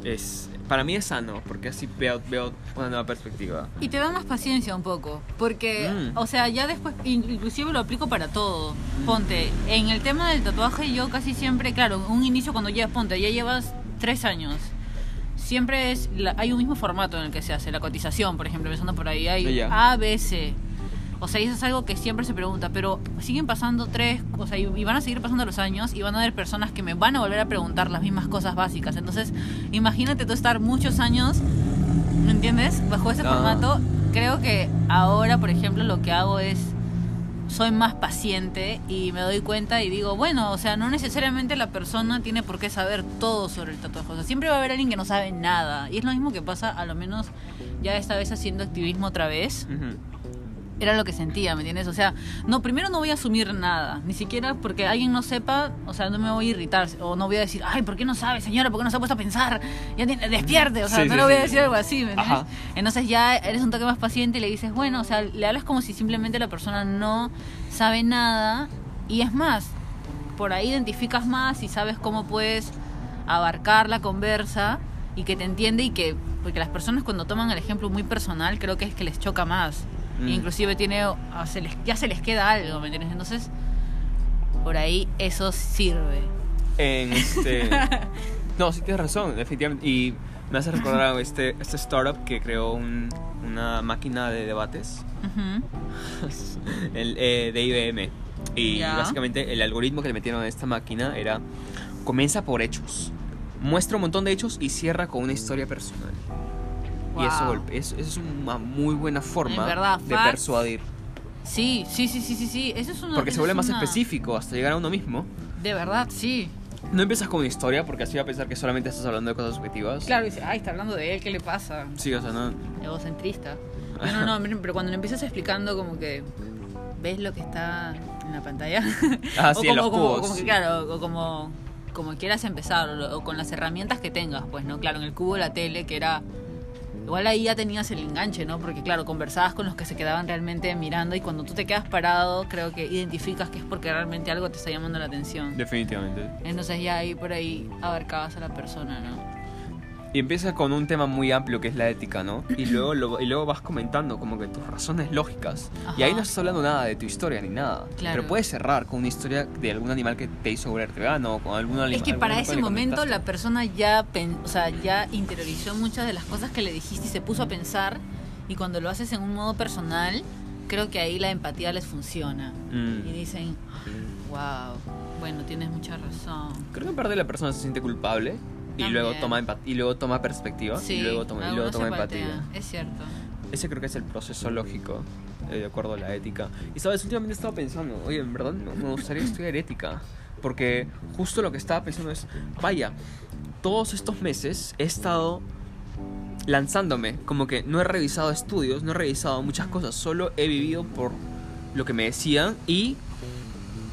es. Para mí es sano, porque así veo, veo una nueva perspectiva. Y te da más paciencia un poco, porque, Mm. o sea, ya después, in- inclusive lo aplico para todo. Ponte, en el tema del tatuaje yo casi siempre, claro, un inicio cuando llevas, ponte, ya llevas tres años. Siempre es, la- hay un mismo formato en el que se hace, la cotización, por ejemplo, empezando por ahí, hay Ya. A, B, C. O sea, eso es algo que siempre se pregunta, pero siguen pasando tres, o sea, y van a seguir pasando los años y van a haber personas que me van a volver a preguntar las mismas cosas básicas. Entonces, imagínate tú estar muchos años ¿Me entiendes? Bajo ese formato, creo que ahora, por ejemplo, lo que hago es soy más paciente y me doy cuenta y digo, bueno, o sea, no necesariamente la persona tiene por qué saber todo sobre el tatuaje. O sea, siempre va a haber alguien que no sabe nada. Y es lo mismo que pasa, a lo menos ya esta vez haciendo activismo otra vez. Ujú. Era lo que sentía, ¿me entiendes? O sea, no, primero no voy a asumir nada, ni siquiera porque alguien no sepa, o sea, no me voy a irritar, o no voy a decir, ay, ¿por qué no sabe, señora? ¿Por qué no se ha puesto a pensar? Ya tiene- despierte, o sea, Sí, no sí, le voy a decir algo así, ¿me entiendes? Ajá. Entonces ya eres un toque más paciente y le dices, bueno, o sea, le hablas como si simplemente la persona no sabe nada, y es más, por ahí identificas más y sabes cómo puedes abarcar la conversa y que te entiende y que, porque las personas cuando toman el ejemplo muy personal, creo que es que les choca más. Mm. Inclusive tiene, se les- ya se les queda algo, ¿me entiendes? Entonces, por ahí eso sirve. En este. no, sí tienes razón, definitivamente. Y me hace recordar a este, este startup que creó un- una máquina de debates el, eh, de IBM. Y básicamente el algoritmo que le metieron a esta máquina era: comienza por hechos, muestra un montón de hechos y cierra con una historia personal. Y eso, Wow. golpe- eso, eso es una muy buena forma verdad, de facts. persuadir. Sí, sí, sí, sí, sí, sí. Eso es una, Porque se vuelve más una- específico hasta llegar a uno mismo. De verdad, sí. No empiezas con una historia porque así va a pensar que solamente estás hablando de cosas subjetivas. Claro, y dice, ay, está hablando de él, ¿qué le pasa? Sí, o sea, no. Egocentrista. No, no, no, pero cuando lo empiezas explicando como que ves lo que está en la pantalla. Ah, o sí, como, en los como- cubos. como que, claro, o como, como quieras empezar, o, o con las herramientas que tengas, pues, ¿no? Claro, en el cubo de la tele, que era... Igual ahí ya tenías el enganche, ¿no? Porque claro, conversabas con los que se quedaban realmente mirando y cuando tú te quedas parado, creo que identificas que es porque realmente algo te está llamando la atención. Definitivamente. Entonces ya ahí por ahí abarcabas a la persona, ¿no? Y empieza con un tema muy amplio que es la ética, ¿no? Y luego, lo- y luego vas comentando como que tus razones lógicas. Y ahí Ajá. no estás hablando nada de tu historia ni nada. Claro. Pero puedes cerrar con una historia de algún animal que te hizo volverte vegano o con algún animal. Es que para ese momento la persona ya, o sea, ya interiorizó muchas de las cosas que le dijiste y se puso a pensar. Y cuando lo haces en un modo personal, creo que ahí la empatía les funciona. Mm. Y dicen, wow, bueno, tienes mucha razón. Creo que en parte la persona se siente culpable y luego toma y luego toma perspectiva Sí, y luego toma, y luego toma empatía. es cierto. Ese creo que es el proceso lógico, eh, de acuerdo a la ética. Y sabes, últimamente estaba pensando, oye, en verdad me gustaría estudiar ética. Porque justo lo que estaba pensando es, vaya, todos estos meses he estado lanzándome, como que no he revisado estudios, no he revisado muchas cosas, solo he vivido por lo que me decían y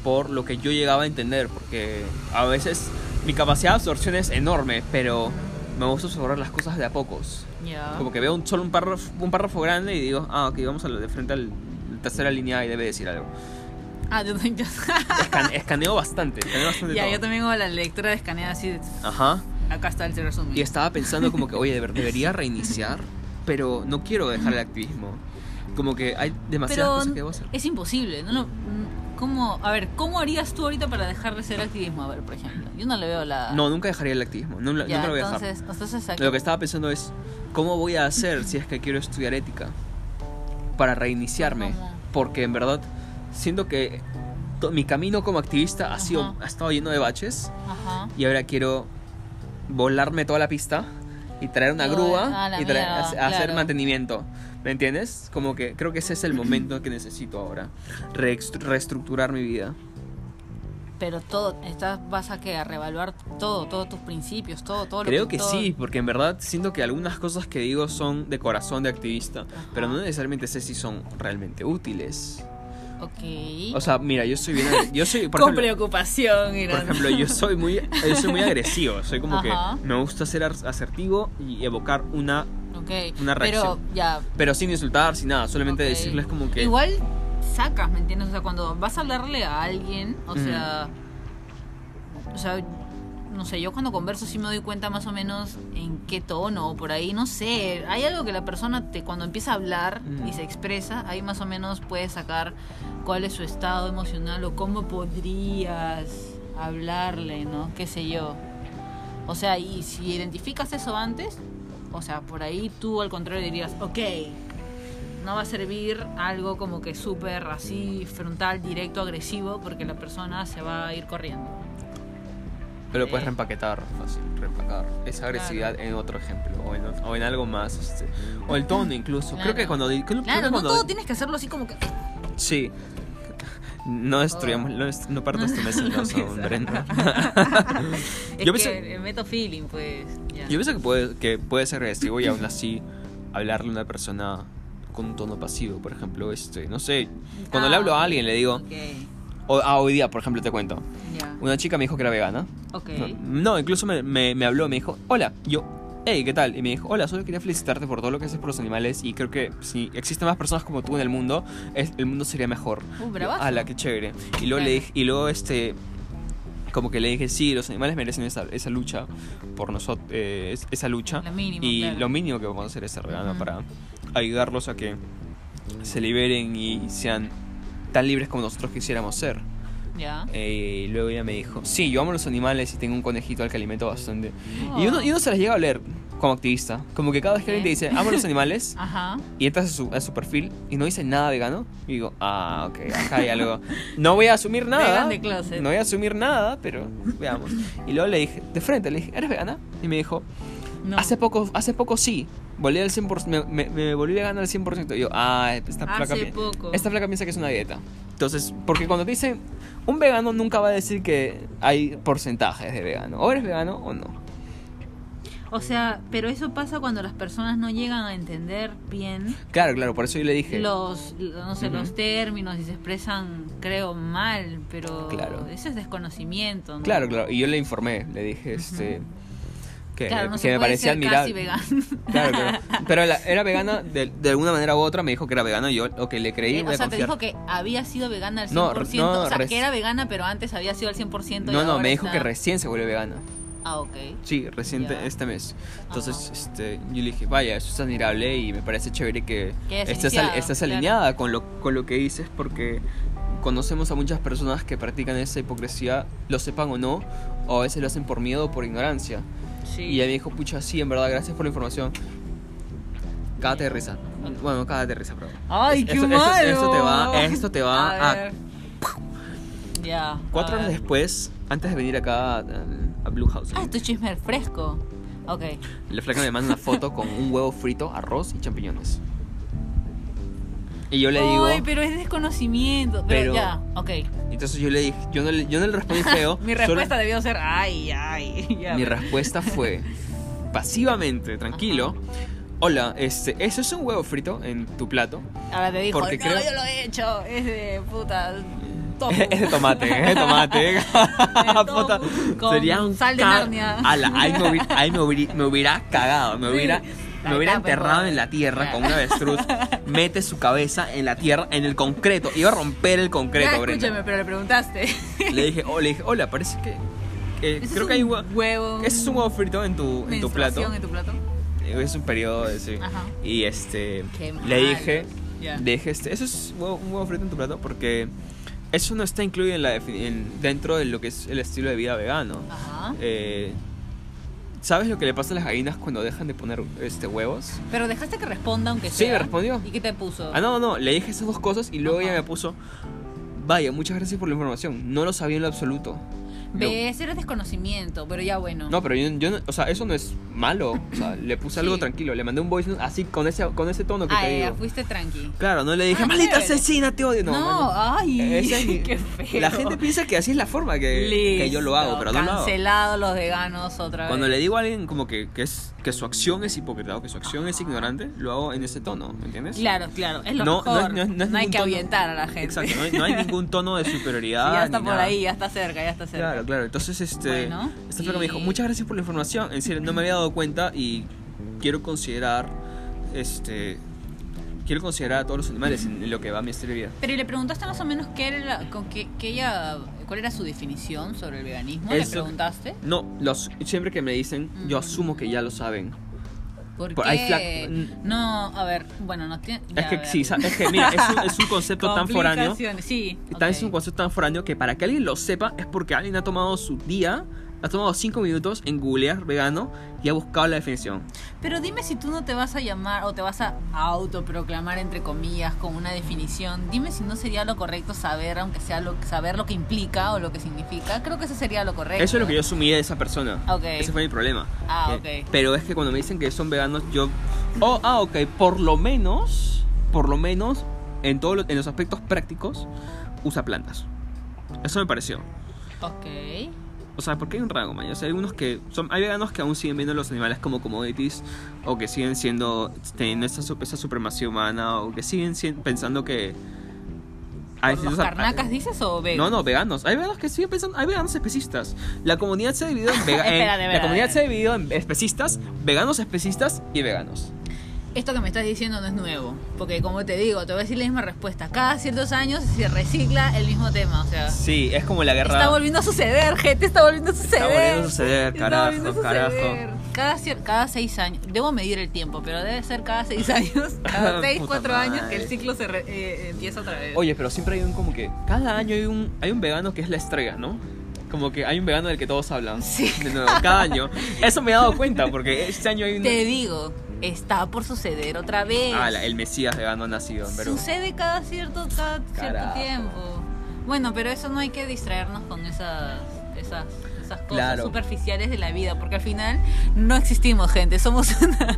por lo que yo llegaba a entender, porque a veces mi capacidad de absorción es enorme, pero me gusta absorber las cosas de a pocos. Ya. Como que veo un, solo un párrafo, un párrafo grande y digo, ah, ok, vamos a lo de frente al la tercera línea y debe decir algo. Ah, yo, yo- Escan- escaneo bastante, escaneo bastante ya, yo también hago la lectura de escanea así. de- Ajá. Acá está el resumen. Y estaba pensando como que, oye, debería reiniciar, pero no quiero dejar el activismo. Como que hay demasiadas Pero cosas que debo hacer. es imposible. No, lo- ¿cómo, a ver, ¿cómo harías tú ahorita para dejar de ser activismo? A ver, por ejemplo. Yo no le veo la... No, nunca dejaría el activismo, no, Ya, nunca lo voy a dejar. entonces, entonces aquí- Lo que estaba pensando es, ¿cómo voy a hacer si es que quiero estudiar ética? Para reiniciarme. ¿Cómo? Porque en verdad, siento que mi camino como activista ha, sido, Ajá. ha estado lleno de baches Ajá. y ahora quiero volarme toda la pista y traer una grúa y traer- mierda, hacer- hacer claro. mantenimiento. ¿Me entiendes? Como que creo que ese es el momento que necesito ahora. Reestru- reestructurar mi vida. Pero todo, estás, vas a que a reevaluar todo, todos tus principios, todo, todo lo Creo que todo- sí, porque en verdad siento que algunas cosas que digo son de corazón de activista, pero no necesariamente sé si son realmente útiles. Ok. O sea, mira, yo soy bien, yo soy por Con ejemplo, preocupación, mira. por ejemplo, yo soy muy yo soy muy agresivo, soy como Ajá. que me gusta ser asertivo y evocar una Ok. una Pero reacción. ya. pero sin insultar, sin nada, solamente ok. decirles como que Igual sacas, ¿me entiendes? O sea, cuando vas a hablarle a alguien, o sea. O sea, no sé, yo cuando converso sí me doy cuenta más o menos en qué tono o por ahí, no sé. Hay algo que la persona te, cuando empieza a hablar Mm. y se expresa, ahí más o menos puedes sacar cuál es su estado emocional o cómo podrías hablarle, ¿no? Qué sé yo. O sea, y si identificas eso antes, o sea, por ahí tú al contrario dirías, ok, no va a servir algo como que súper así, frontal, directo, agresivo, porque la persona se va a ir corriendo. pero puedes eh. reempaquetar, fácil, reempacar esa agresividad en otro ejemplo o en, o en algo más, este, o el tono incluso. Creo que cuando creo- Claro, que no todo tienes que hacerlo así como que... Sí. No destruyamos, no, dest- no partas tu mesa, no, mesa. Brenda. Es Yo que pensé- meto feeling, pues. Yo pienso que puede, que puede ser agresivo y aún así hablarle a una persona con un tono pasivo, por ejemplo, este, no sé, cuando le Ah, hablo a alguien le digo, Ok, o, ah, hoy día, por ejemplo, te cuento, una chica me dijo que era vegana, Ok. no, no, incluso me, me, me habló, me dijo, hola, yo, hey, ¿qué tal? Y me dijo, hola, solo quería felicitarte por todo lo que haces por los animales y creo que si existen más personas como tú en el mundo, es- el mundo sería mejor. Uh, bravazo. A la que chévere. Y luego le dije, y luego este como que le dije, sí, los animales merecen esa, esa lucha por nosotros, esa lucha. Lo mínimo, y claro. lo mínimo que vamos a hacer es vegano Ujú. para ayudarlos a que se liberen y sean tan libres como nosotros quisiéramos ser. Ya. Eh, y luego ella me dijo, sí, yo amo los animales y tengo un conejito al que alimento bastante. Y, uno, Oh. y uno se las llega a leer como activista. Como que cada vez que alguien te dice, amo los animales, Ajá. y entras a su, a su perfil y no dice nada vegano, y digo, ah, ok, acá hay algo. No voy a asumir nada. No voy a asumir nada, pero veamos. Y luego le dije, de frente, le dije, ¿eres vegana? Y me dijo, No. hace poco, hace poco sí. Volví al 100%, me, me, me volví vegana al 100%. Y yo, ah, esta placa, Hace poco. esta placa piensa que es una dieta. Entonces, porque cuando te dicen, un vegano nunca va a decir que hay porcentajes de vegano. O eres vegano o no. O sea, pero eso pasa cuando las personas no llegan a entender bien Claro, claro, por eso yo le dije. los, no sé, los términos y se expresan, creo, mal, pero Claro. eso es desconocimiento. ¿no? Claro, claro. Y yo le informé, le dije, este. Que, Claro, no que me parecía admirable. Claro, claro. Pero la- era vegana de, de alguna manera u otra, me dijo que era vegana y yo, ok, le creí, Eh, o sea, te confiar. dijo que había sido vegana al 100%. No, no, o sea, que era vegana, pero antes había sido al 100%. y No, no, me dijo está- que recién se volvió vegana. Ah, ok. Sí, reciente Ya. este mes. Entonces, Ajá. este, yo le dije, vaya, eso es admirable y me parece chévere que Que estés, al- estés claro. alineada con lo, con lo que dices porque conocemos a muchas personas que practican esa hipocresía, lo sepan o no, o a veces lo hacen por miedo o por ignorancia. Sí. Y ella me dijo, pucha, sí, en verdad, gracias por la información. Cágate de risa. Bueno, cágate de risa, pero. ¡Ay, qué esto- malo! esto- esto te va- esto te va a- ver. Ya. Cuatro a horas después, antes de venir acá a, a Blue House, Ah, esto es chisme fresco. Ok. la flaca me manda una foto con un huevo frito, arroz y champiñones. Y yo le digo, Ay, pero es desconocimiento. Pero- Pero, ya, ok. entonces yo le dije, yo no le, yo no le respondí feo. Mi solo- respuesta debió ser, ay, ay. Ya, mi respuesta fue pasivamente, tranquilo. Hola, este, ¿eso es un huevo frito en tu plato? Ahora te dijo, porque no, creo- yo lo he hecho. Es de puta. Tofu. es de tomate, es de tomate. Puta, sería un sal de Narnia. Ala, ahí me hubiera, ahí me hubiera, me hubiera cagado, me hubiera, me hubiera etapa, enterrado pues. en la tierra con una avestruz, mete su cabeza en la tierra, en el concreto, iba a romper el concreto, Ya, escúchame, pero le preguntaste. Le dije, oh, le dije, hola, parece que, que ¿Ese creo que hay un hue- huevo. ese es un huevo frito en tu, en tu plato. en tu plato. Es un periodo de sí. Ajá. Y este Qué le dije, le dije este, eso es huevo- un huevo frito en tu plato porque eso no está incluido en la en- dentro de lo que es el estilo de vida vegano. Ajá. Eh, ¿Sabes lo que le pasa a las gallinas cuando dejan de poner este huevos? Pero dejaste que responda aunque Sí, sea. me respondió. ¿Y qué te puso? Ah, no, no, le dije esas dos cosas y luego Ajá. ella me puso, vaya, muchas gracias por la información, no lo sabía en lo absoluto. Ves, era desconocimiento, pero ya bueno. No, pero yo, yo no- o sea, eso no es malo. O sea, le puse algo Sí. tranquilo, le mandé un voice note así con ese, con ese tono que ah, te ya, digo. fuiste tranqui. Claro, no le dije, Ah, maldita chévere. asesina, te odio. No, No, mano. ay, Ese es mi- qué feo. La gente piensa que así es la forma que, que yo lo hago, Listo, pero no lo hago. Cancelado los veganos otra vez. Cuando le digo a alguien como que, que, es, que su acción es hipócrita o que su acción es ignorante, lo hago en ese tono, ¿me entiendes? Claro, claro, es lo No, no es- mejor. no no es hay ningún que tono- ahuyentar a la gente. Exacto, no hay, no hay ningún tono de superioridad. Ya está ni por nada. ahí, ya está cerca, ya está cerca. Claro, claro. Entonces, este. Bueno, esta flaca me dijo, muchas gracias por la información. En serio, no me había dado cuenta y quiero considerar. Este. Quiero considerar a todos los animales en lo que va a mi estilo de vida. Pero ¿y le preguntaste más o menos qué era la- con qué, qué ella, cuál era su definición sobre el veganismo? ¿Le Eso- preguntaste? No, los, siempre que me dicen, yo Mm. asumo que ya lo saben. ¿Por Por- qué? hay fla- No, a ver, bueno, no tiene. Es que sí, sa- es que mira, es un, es un concepto tan foráneo. Complicaciones, Sí, Es ok. un concepto tan foráneo que para que alguien lo sepa es porque alguien ha tomado su día, ha tomado cinco minutos en googlear vegano y ha buscado la definición. Pero dime si tú no te vas a llamar o te vas a autoproclamar entre comillas con una definición. Dime si no sería lo correcto saber, aunque sea lo saber lo que implica o lo que significa. Creo que eso sería lo correcto. Eso es lo que yo asumí de esa persona. Ok. Ese fue mi problema. Ah, Eh, ok. Pero es que cuando me dicen que son veganos, yo. Oh, ah, ok. Por lo menos. Por lo menos. En, todo lo- en los aspectos prácticos. Usa plantas. Eso me pareció. Ok. O sea, porque hay un rango, man. O sea, hay algunos que. Son, hay veganos que aún siguen viendo a los animales como commodities. O que siguen siendo. Teniendo esa, esa supremacía humana. O que siguen pensando que. hay ¿Por los ciertos- carnacas dices o veganos? no, no, veganos. Hay veganos que siguen pensando. Hay veganos especistas. La comunidad se ha dividido en, vega- en- Espérate, La espérate. comunidad se ha dividido en especistas, veganos especistas y veganos. Esto que me estás diciendo no es nuevo. Porque como te digo, te voy a decir la misma respuesta. Cada ciertos años se recicla el mismo tema. O sea, Sí, es como la guerra. está volviendo a suceder, gente. Está volviendo a suceder. volviendo a suceder, Está carajo, volviendo a suceder. carajo. Cada, cada seis años. Debo medir el tiempo, pero debe ser cada seis años. Cada seis, cuatro años que el madre. ciclo se re- eh, empieza otra vez. Oye, pero siempre hay un como que. Cada año hay un, hay un vegano que es la estrella, ¿no? Como que hay un vegano del que todos hablan. Sí. De nuevo, cada año. Eso me he dado cuenta, porque este año hay un. Te digo, está por suceder otra vez. Ah, la- el Mesías vegano ha nacido, pero. Sucede cada cierto, cada cierto tiempo. Bueno, pero eso no hay que distraernos con esas, esas, esas cosas Claro. superficiales de la vida, porque al final no existimos, gente. Somos una,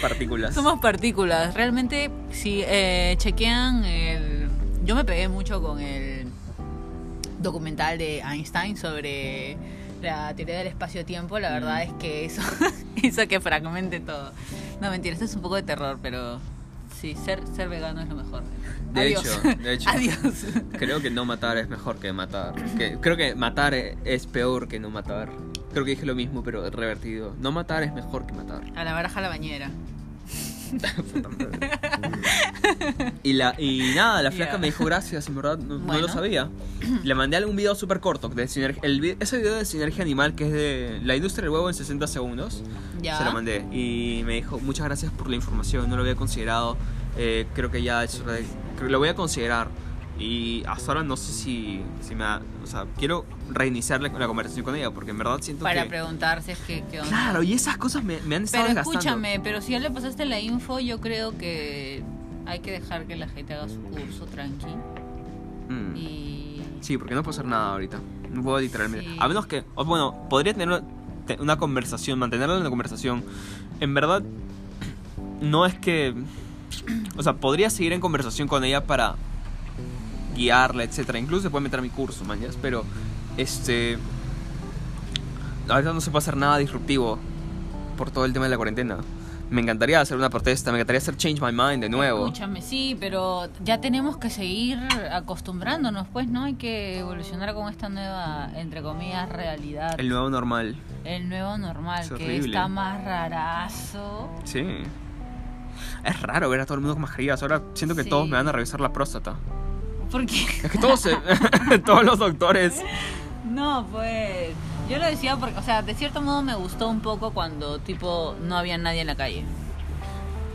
Partículas. somos partículas. Realmente, si eh, chequean el, yo me pegué mucho con el documental de Einstein sobre la teoría del espacio-tiempo. La verdad es que eso hizo que fragmente todo. No, mentira, esto es un poco de terror, pero sí, ser, ser vegano es lo mejor. De Adiós. hecho, de hecho. Adiós. Creo que no matar es mejor que matar. Que, creo que matar e- es peor que no matar. Creo que dije lo mismo, pero revertido. No matar es mejor que matar. A la baraja a la bañera. Y, la, y nada, la flaca me dijo gracias, en verdad no, lo sabía. Le mandé algún video súper corto de sinergia, el, vi- ese video de Sinergia Animal que es de la industria del huevo en 60 segundos. Ya. Se lo mandé y me dijo muchas gracias por la información, no lo había considerado. eh, creo que ya es hora de- creo que lo voy a considerar. Y hasta ahora no sé si, si me ha- O sea, quiero reiniciar la, la conversación con ella porque en verdad siento Para que... preguntar si es que qué onda. Claro, y esas cosas me, me han estado Pero escúchame, pero si ya le pasaste la info, yo creo que hay que dejar que la gente haga su curso tranqui. Mm. Y. Sí, porque no puedo hacer nada ahorita. No puedo literalmente. Sí. A menos que. o bueno, podría tener una, una conversación, mantenerla en la conversación. En verdad, no es que. O sea, podría seguir en conversación con ella para guiarla, etcétera. Incluso se puede meter a mi curso, mañas. Pero, este. Ahorita no se puede hacer nada disruptivo por todo el tema de la cuarentena. Me encantaría hacer una protesta, me encantaría hacer Change My Mind de nuevo. Escúchame, sí, pero ya tenemos que seguir acostumbrándonos, pues, ¿no? Hay que evolucionar con esta nueva, entre comillas, realidad. El nuevo normal. El nuevo normal, Es que está más rarazo. Sí. Es raro ver a todo el mundo con mascarillas. Ahora siento que Sí. todos me van a revisar la próstata. Porque. Es que todos, todos los doctores. No, pues. Yo lo decía porque, o sea, de cierto modo me gustó un poco cuando, tipo, no había nadie en la calle.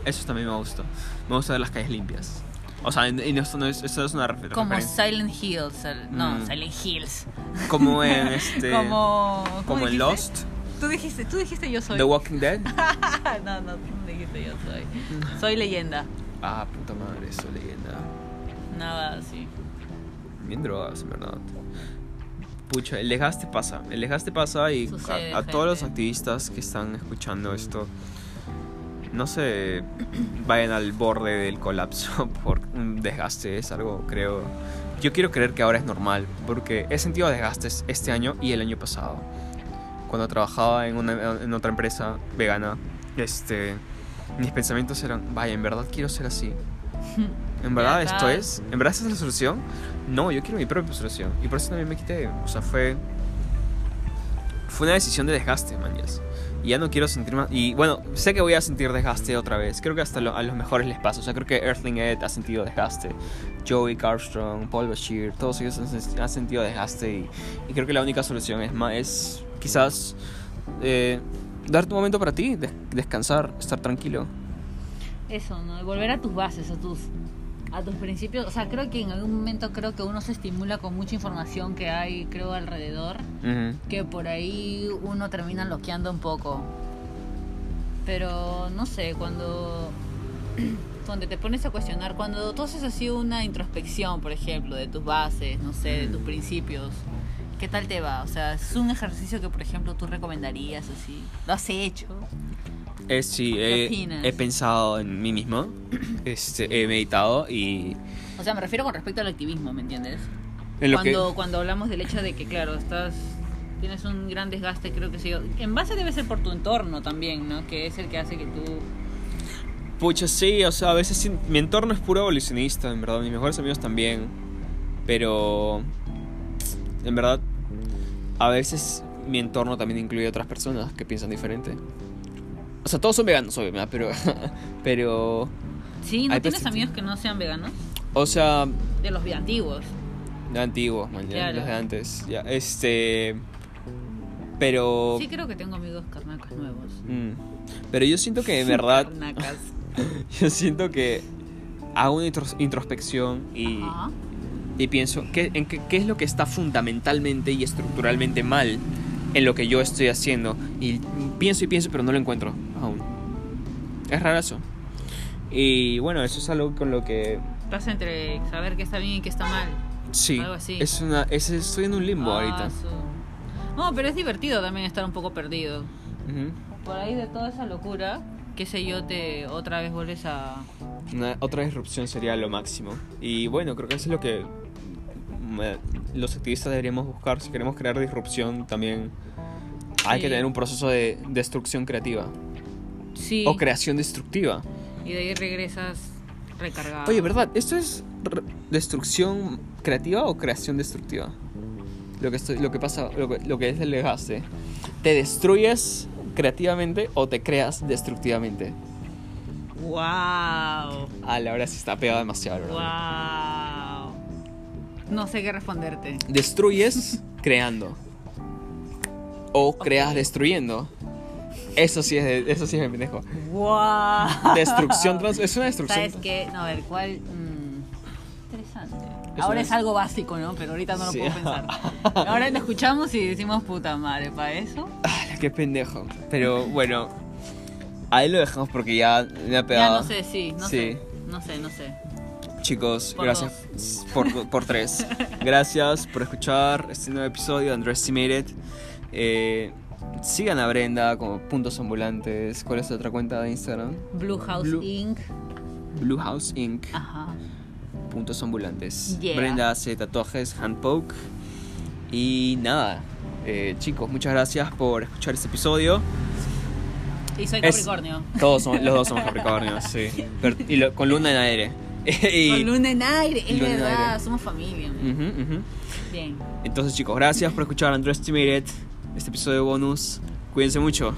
Eso también me gusta. Me gusta ver las calles limpias. O sea, y esto no es, esto es una refer- Como referencia. Silent Hills. el- No, Mm. Silent Hills. Como en este. Como. ¿cómo como en? Lost. Tú dijiste, tú dijiste yo soy. The Walking Dead. no, no, tú dijiste yo soy. Soy leyenda. Ah, puta madre, eso leyenda. Nada así. Bien drogas, en verdad. Pucha, el desgaste pasa. El desgaste pasa y Sucede, a, a todos los activistas que están escuchando esto, no se vayan al borde del colapso por un desgaste. Es algo, creo. Yo quiero creer que ahora es normal, porque he sentido desgastes este año y el año pasado. Cuando trabajaba en, una, en otra empresa vegana, este, mis pensamientos eran, vaya, en verdad quiero ser así. ¿En verdad esto es? ¿En verdad esta es la solución? No, yo quiero mi propia solución. Y por eso también me quité. O sea, fue. Fue una decisión de desgaste, manías. Y ya no quiero sentir más. Y bueno, sé que voy a sentir desgaste otra vez. Creo que hasta lo- a los mejores les pasa. O sea, creo que Earthling Ed ha sentido desgaste. Joey Carstrong, Paul Bashir, todos ellos han, han sentido desgaste. Y, y creo que la única solución es, más, es quizás. eh, darte un momento para ti, des- descansar, estar tranquilo. Eso, ¿no? Volver a tus bases, a tus a tus principios. O sea, creo que en algún momento creo que uno se estimula con mucha información que hay, creo, alrededor. Que por ahí uno termina bloqueando un poco. Pero no sé, cuando cuando te pones a cuestionar, cuando tú haces así una introspección, por ejemplo, de tus bases, no sé, de tus principios, ¿qué tal te va? O sea, es un ejercicio que, por ejemplo, tú recomendarías así. ¿Lo has hecho? Eh, sí, ¿Qué he, pensado en mí mismo, este, he meditado y O sea, me refiero con respecto al activismo, ¿me entiendes? en lo cuando, que... cuando hablamos del hecho de que, claro, estás tienes un gran desgaste, creo que sí. En base debe ser por tu entorno también, ¿no? Que es el que hace que tú... Pucha, sí, o sea, a veces mi entorno es puro evolucionista, en verdad, mis mejores amigos también, pero en verdad a veces mi entorno también incluye otras personas que piensan diferente. O sea, todos son veganos, obvio, ¿verdad? pero. pero. Sí, ¿no tienes amigos que no sean veganos? O sea, De los antiguos. de antiguos, man, Claro. los de antes. Ya, este. Pero. Sí, creo que tengo amigos carnacas nuevos. mm, pero yo siento que en verdad. Carnacas. Yo siento que hago una intros- introspección y, Ajá. y pienso ¿qué, en qué, qué es lo que está fundamentalmente y estructuralmente mal en lo que yo estoy haciendo. Y pienso y pienso, pero no lo encuentro aún. Es raro eso. Y bueno, eso es algo con lo que Estás entre saber qué está bien y qué está mal. sí, Algo así. es una es, estoy en un limbo Ah, ahorita. su- No, pero es divertido también estar un poco perdido. Ujú. Por ahí de toda esa locura, qué sé yo, te otra vez vuelves a... Una- otra disrupción sería lo máximo. Y bueno, creo que eso es lo que los activistas deberíamos buscar. Si queremos crear disrupción, también hay que Sí. tener un proceso de destrucción creativa. Sí. O creación destructiva. Y de ahí regresas recargado. Oye, ¿verdad? ¿Esto es destrucción creativa o creación destructiva? Lo que, estoy, lo que pasa, lo que, lo que es el desgaste. ¿Te destruyes creativamente o te creas destructivamente? ¡Wow! Ah, la verdad sí está pegado demasiado, ¿verdad? ¡Wow! No sé qué responderte. Destruyes creando. O creas destruyendo. Eso sí es de, eso sí es de pendejo. ¡Wow! Destrucción trans es una destrucción. ¿Sabes qué? No, a ver, ¿cuál? Mm, interesante. Es Ahora una- es algo básico, ¿no? Pero ahorita no lo Sí. puedo pensar. Ahora lo escuchamos y decimos puta madre, ¿para eso? Ah, qué pendejo. Pero bueno, ahí lo dejamos porque ya me ha Ya pegado. no sé, sí, no Sí. sé. No sé, no sé. Chicos, Por gracias por, por tres. Gracias por escuchar este nuevo episodio de Underestimated. Eh, sigan a Brenda como Puntos Ambulantes. ¿Cuál es la otra cuenta de Instagram? Blue House Blue- Inc. Blue House Inc. Ajá. Puntos Ambulantes. Yeah. Brenda hace tatuajes, handpoke. Y nada, eh, chicos, muchas gracias por escuchar este episodio. Y soy Es- Capricornio. Todos somos, los dos somos Capricornios, sí. Pero- y lo- con luna en aire. y... Con Luna en aire, es verdad, somos familia. Bien. Entonces chicos, gracias por escuchar Andrés Timiret, este episodio bonus. Cuídense mucho.